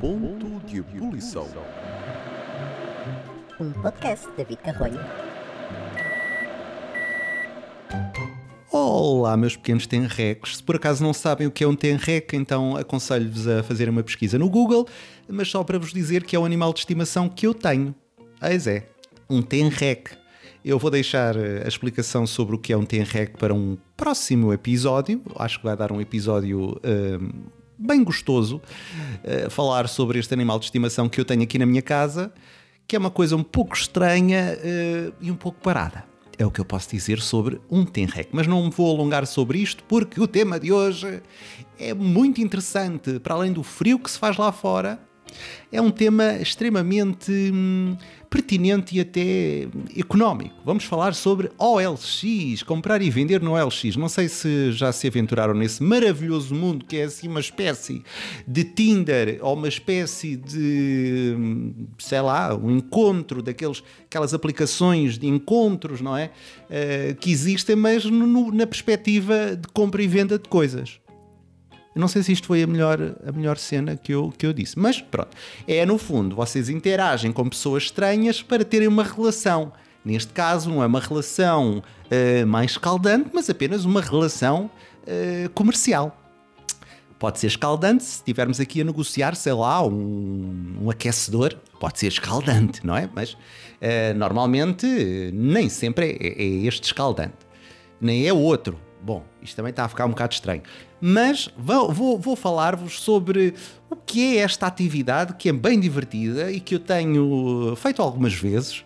Ponto de ebulição. Um podcast de David Carrolho. Olá, meus pequenos tenrecos. Se por acaso não sabem o que é um tenrec, então aconselho-vos a fazer uma pesquisa no Google, mas só para vos dizer que é o animal de estimação que eu tenho. Eis é, um tenrec. Eu vou deixar eh, a explicação sobre o que é um tenrec para um próximo episódio. Acho que vai dar um episódio hum, bem gostoso. eh, falar sobre este animal de estimação que eu tenho aqui na minha casa, que é uma coisa um pouco estranha eh, e um pouco parada. É o que eu posso dizer sobre um tenrec. Mas não me vou alongar sobre isto porque o tema de hoje é muito interessante. Para além do frio que se faz lá fora, é um tema extremamente hum, pertinente e até económico. Vamos falar sobre OLX, comprar e vender no OLX. Não sei se já se aventuraram nesse maravilhoso mundo que é assim uma espécie de Tinder ou uma espécie de, hum, sei lá, um encontro daqueles, aquelas aplicações de encontros, não é? Eh, que existem, mas no- na perspectiva de compra e venda de coisas. Eu não sei se isto foi a melhor, a melhor cena que eu, que eu disse, mas pronto. É no fundo, vocês interagem com pessoas estranhas para terem uma relação. Neste caso, não é uma relação eh, mais escaldante, mas apenas uma relação eh, comercial. Pode ser escaldante se estivermos aqui a negociar, sei lá, um, um aquecedor. Pode ser escaldante, não é? Mas eh, normalmente nem sempre é, é este escaldante. Nem é outro. Bom, isto também está a ficar um bocado estranho. Mas vou, vou, vou falar-vos sobre o que é esta atividade que é bem divertida e que eu tenho feito algumas vezes.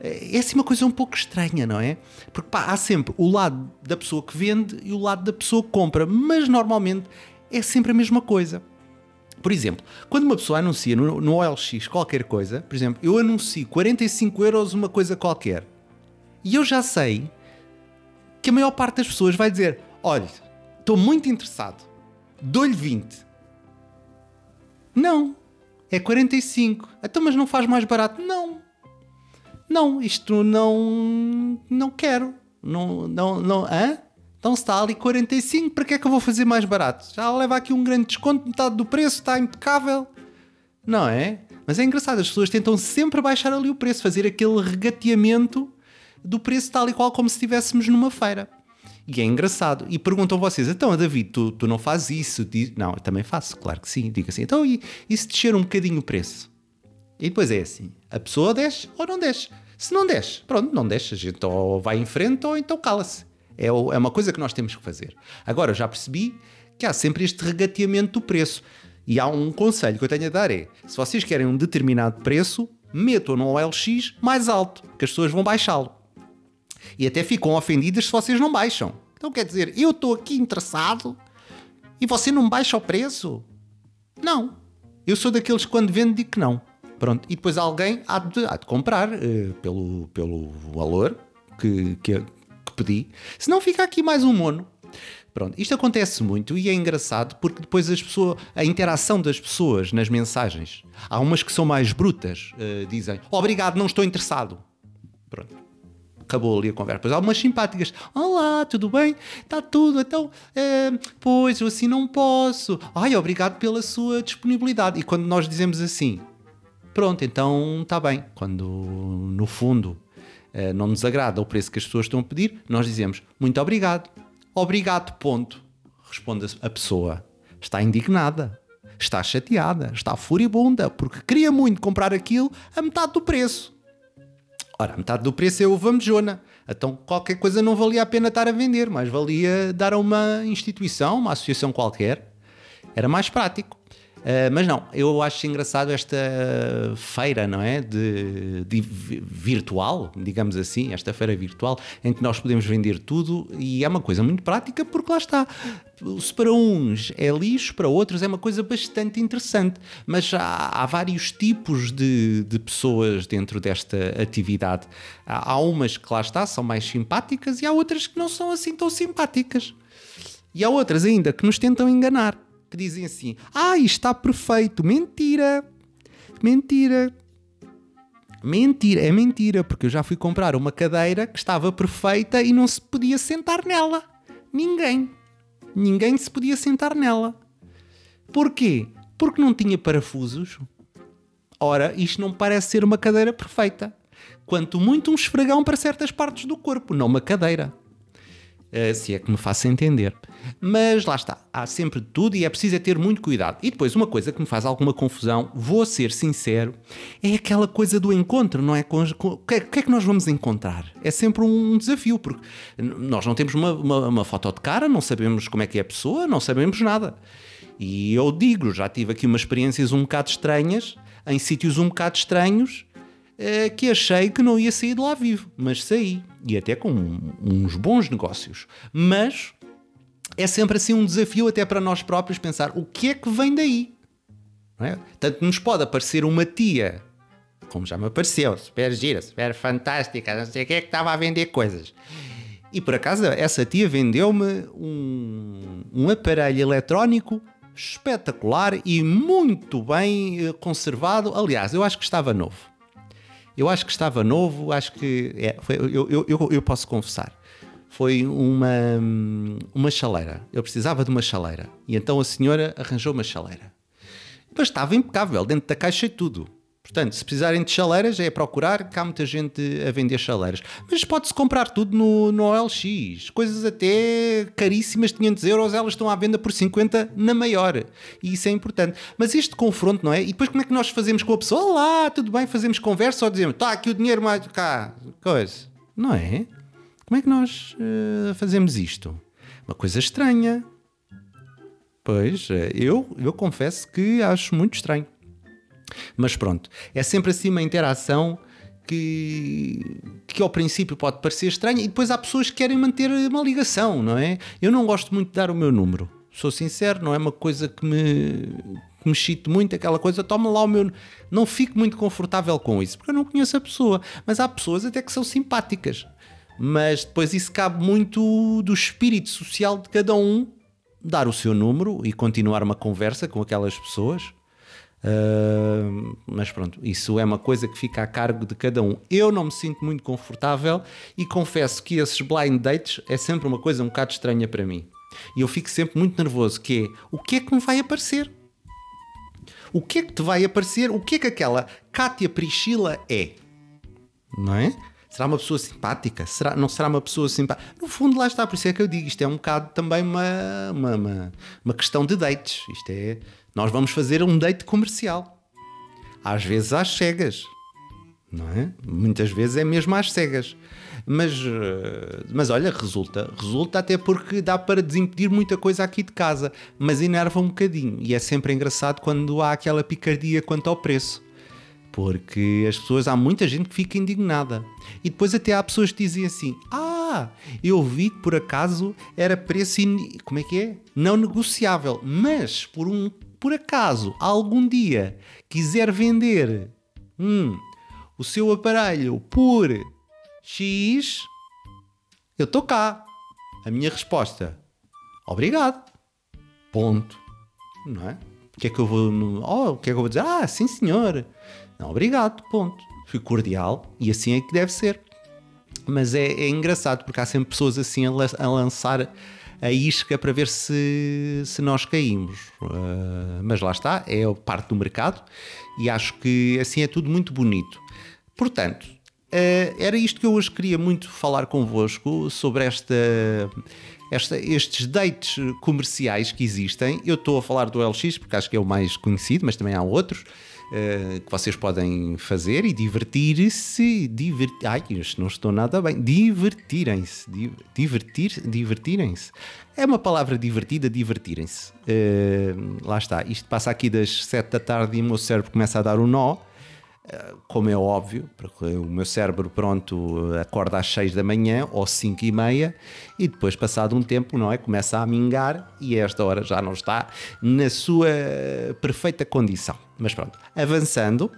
É assim uma coisa um pouco estranha, não é? Porque pá, há sempre o lado da pessoa que vende e o lado da pessoa que compra, mas normalmente é sempre a mesma coisa. Por exemplo, quando uma pessoa anuncia no, no OLX qualquer coisa, por exemplo, eu anuncio 45 euros uma coisa qualquer, e eu já sei que a maior parte das pessoas vai dizer: Olha, estou muito interessado, dou-lhe 20. Não, é 45. Então, mas não faz mais barato? Não. Não, isto não. Não quero. Não. Não. não hã? Então está ali 45, para que é que eu vou fazer mais barato? Já leva aqui um grande desconto, metade do preço, está impecável. Não é? Mas é engraçado, as pessoas tentam sempre baixar ali o preço, fazer aquele regateamento do preço tal e qual como se estivéssemos numa feira. E é engraçado. E perguntam vocês, então, David, tu, tu não fazes isso? Diz- Não, eu também faço, claro que sim. Digo assim, então, e, e se descer um bocadinho o preço? E depois é assim, a pessoa desce ou não desce. Se não desce, pronto, não desce. A gente ou vai em frente ou então cala-se. É, é uma coisa que nós temos que fazer. Agora, eu já percebi que há sempre este regateamento do preço. E há um conselho que eu tenho a dar é, se vocês querem um determinado preço, metam no OLX mais alto, que as pessoas vão baixá-lo. E até ficam ofendidas se vocês não baixam. Então quer dizer, eu estou aqui interessado e você não baixa o preço? Não. Eu sou daqueles que quando vendo digo que não. Pronto. E depois alguém há de, há de comprar eh, pelo, pelo valor que, que, que pedi. Senão fica aqui mais um mono. Pronto, isto acontece muito e é engraçado porque depois as pessoas, a interação das pessoas nas mensagens, há umas que são mais brutas, eh, dizem obrigado, não estou interessado. Pronto acabou ali a conversa. Depois há simpáticas. Olá, tudo bem? Está tudo. Então, eh, pois, eu assim não posso. Ai, obrigado pela sua disponibilidade. E quando nós dizemos assim, pronto, então está bem. Quando, no fundo, eh, não nos agrada o preço que as pessoas estão a pedir, nós dizemos muito obrigado. Obrigado, ponto. Responde a pessoa. Está indignada. Está chateada. Está furibunda. Porque queria muito comprar aquilo a metade do preço. Ora, metade do preço é uva medjona. Então qualquer coisa não valia a pena estar a vender, mas valia dar a uma instituição, uma associação qualquer. Era mais prático. Uh, mas não, eu acho engraçado esta feira, não é? De, de vi- virtual, digamos assim, esta feira virtual, em que nós podemos vender tudo e é uma coisa muito prática porque lá está. Se para uns é lixo, para outros é uma coisa bastante interessante. Mas há, há vários tipos de, de pessoas dentro desta atividade. Há, há umas que lá está, são mais simpáticas e há outras que não são assim tão simpáticas. E há outras ainda que nos tentam enganar, que dizem assim: Ah, está perfeito. Mentira! Mentira! Mentira, é mentira, porque eu já fui comprar uma cadeira que estava perfeita e não se podia sentar nela. Ninguém. ninguém se podia sentar nela. Porquê? Porque não tinha parafusos. Ora, isto não parece ser uma cadeira perfeita. Quanto muito um esfregão para certas partes do corpo, não uma cadeira. Uh, se é que me faço entender. Mas lá está, há sempre tudo e é preciso é ter muito cuidado. E depois, uma coisa que me faz alguma confusão, vou ser sincero, é aquela coisa do encontro, não é? O que, que, é que nós vamos encontrar? É sempre um desafio, porque nós não temos uma, uma, uma foto de cara, não sabemos como é que é a pessoa, não sabemos nada. E eu digo, já tive aqui umas experiências um bocado estranhas, em sítios um bocado estranhos, eh, que achei que não ia sair de lá vivo, mas saí. E até com uns bons negócios. Mas é sempre assim um desafio até para nós próprios pensar o que é que vem daí. É? Tanto nos pode aparecer uma tia, como já me apareceu, super gira, super fantástica, não sei o que é que estava a vender coisas. E por acaso essa tia vendeu-me um, um aparelho eletrónico espetacular e muito bem eh, conservado. Aliás, eu acho que estava novo. Eu acho que estava novo, acho que. É, foi, eu, eu, eu, eu, posso confessar. Foi uma, uma chaleira. Eu precisava de uma chaleira. E então a senhora arranjou uma chaleira. Mas estava impecável, dentro da caixa e tudo. Portanto, se precisarem de chaleiras, é procurar, que há muita gente a vender chaleiras. Mas pode-se comprar tudo no, no OLX. Coisas até caríssimas, 500 euros, elas estão à venda por 50 na maior. E isso é importante. Mas este confronto, não é? E depois como é que nós fazemos com a pessoa? Olá, tudo bem, fazemos conversa ou dizemos, está aqui o dinheiro mais cá, coisa. Não é? Como é que nós uh, fazemos isto? Uma coisa estranha. Pois, eh, eu, eu confesso que acho muito estranho. Mas pronto, é sempre assim uma interação que, que ao princípio pode parecer estranha e depois há pessoas que querem manter uma ligação, não é? Eu não gosto muito de dar o meu número, sou sincero, não é uma coisa que me, que me chite muito, aquela coisa, toma lá o meu. Não fico muito confortável com isso, porque eu não conheço a pessoa, mas há pessoas até que são simpáticas. Mas depois isso cabe muito do espírito social de cada um dar o seu número e continuar uma conversa com aquelas pessoas Uh, mas pronto, isso é uma coisa que fica a cargo de cada um. Eu não me sinto muito confortável e confesso que esses blind dates é sempre uma coisa um bocado estranha para mim. E eu fico sempre muito nervoso, que é o que é que me vai aparecer? O que é que te vai aparecer? O que é que aquela Kátia Priscila é? Não é? Será uma pessoa simpática? Será, não será uma pessoa simpática? No fundo, lá está, por isso é que eu digo, isto é um bocado também uma, uma, uma, uma questão de dates. Isto é nós vamos fazer um date comercial. Às vezes às cegas, não é? Muitas vezes é mesmo às cegas. Mas, eh, mas olha, resulta. Resulta até porque dá para desimpedir muita coisa aqui de casa, mas enerva um bocadinho. E é sempre engraçado quando há aquela picardia quanto ao preço. Porque as pessoas, há muita gente que fica indignada. E depois até há pessoas que dizem assim: Ah, eu vi que por acaso era preço. In... Como é que é? Não negociável. Mas por um por acaso algum dia quiser vender hum, o seu aparelho por X, eu estou cá. A minha resposta, obrigado. Ponto. Não é? O que é que eu vou. Oh, o que é que eu vou dizer? Ah, sim senhor. Não, obrigado. Ponto. Fui cordial e assim é que deve ser. Mas é, é engraçado porque há sempre pessoas assim a, a lançar a isca para ver se, se nós caímos. Uh, mas lá está, é parte do mercado e acho que assim é tudo muito bonito. Portanto, uh, era isto que eu hoje queria muito falar convosco sobre esta. Esta, estes dates comerciais que existem, eu estou a falar do LX porque acho que é o mais conhecido, mas também há outros. Uh, que vocês podem fazer e divertir-se. Divertir, ai, não estou nada bem. Divertirem-se. Divertir, divertirem-se. É uma palavra divertida, divertirem-se. Uh, lá está. Isto passa aqui das 7 da tarde e o meu cérebro começa a dar um nó. Uh, como é óbvio, porque o meu cérebro pronto acorda às 6 da manhã ou 5 e meia e depois passado um tempo não é começa a mingar e esta hora já não está na sua perfeita condição. Mas pronto, avançando,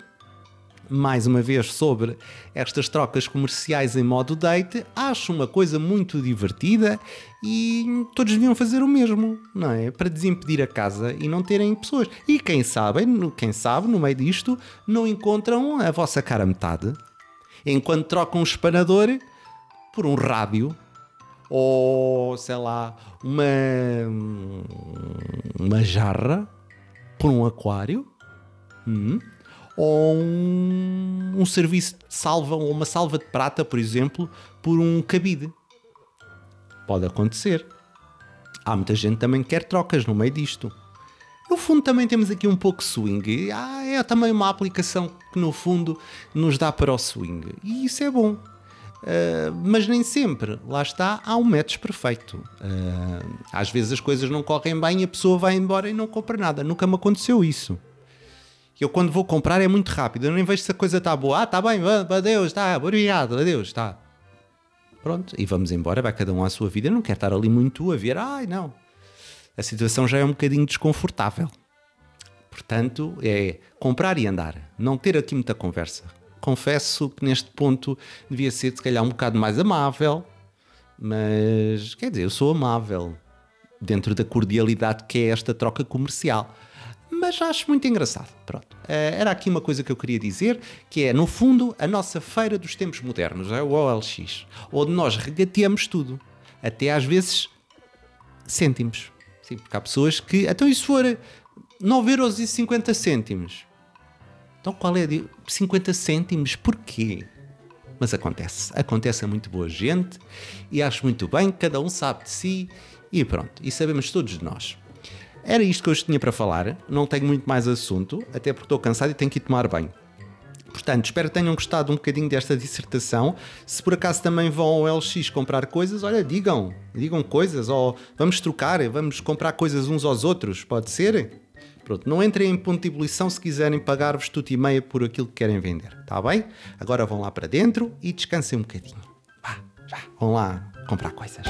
mais uma vez sobre estas trocas comerciais em modo date, acho uma coisa muito divertida e todos deviam fazer o mesmo, não é? Para desimpedir a casa e não terem pessoas. E quem sabe, quem sabe, no meio disto, não encontram a vossa cara metade. Enquanto trocam um espanador por um rádio ou sei lá, uma, uma jarra por um aquário, hum, ou um, um serviço de salva, ou uma salva de prata, por exemplo, por um cabide. Pode acontecer. Há muita gente também que quer trocas no meio disto. No fundo, também temos aqui um pouco swing. Ah, é também uma aplicação que, no fundo, nos dá para o swing. E isso é bom. Uh, mas nem sempre, lá está, há um match perfeito. Uh, às vezes as coisas não correm bem e a pessoa vai embora e não compra nada. Nunca me aconteceu isso. Eu, quando vou comprar, é muito rápido. Eu nem vejo se a coisa está boa. Ah, está bem, adeus, está, obrigado, adeus, está. Pronto, e vamos embora, vai cada um à sua vida. Eu não quero estar ali muito a ver, ai não. A situação já é um bocadinho desconfortável. Portanto, é comprar e andar, não ter aqui muita conversa. Confesso que neste ponto devia ser, se calhar, um bocado mais amável, mas quer dizer, eu sou amável dentro da cordialidade que é esta troca comercial mas acho muito engraçado. Pronto. Eh, era aqui uma coisa que eu queria dizer, que é, no fundo, a nossa feira dos tempos modernos, é o OLX, onde nós regateamos tudo. Até às vezes cêntimos. Sim, porque há pessoas que. Então, e se for 9,50€? Então, qual é? 50 cêntimos? Porquê? Mas acontece. Acontece a muito boa gente e acho muito bem, cada um sabe de si e pronto. E sabemos todos de nós. Era isto que eu tinha para falar, não tenho muito mais assunto, até porque estou cansado e tenho que ir tomar banho. Portanto, espero que tenham gostado um bocadinho desta dissertação. Se por acaso também vão ao LX comprar coisas, olha, digam, digam coisas, ou vamos trocar, vamos comprar coisas uns aos outros, pode ser? Pronto, não entrem em ponto de ebulição se quiserem pagar-vos tudo e meia por aquilo que querem vender, está bem? Agora vão lá para dentro e descansem um bocadinho. Vá, já, vão lá comprar coisas.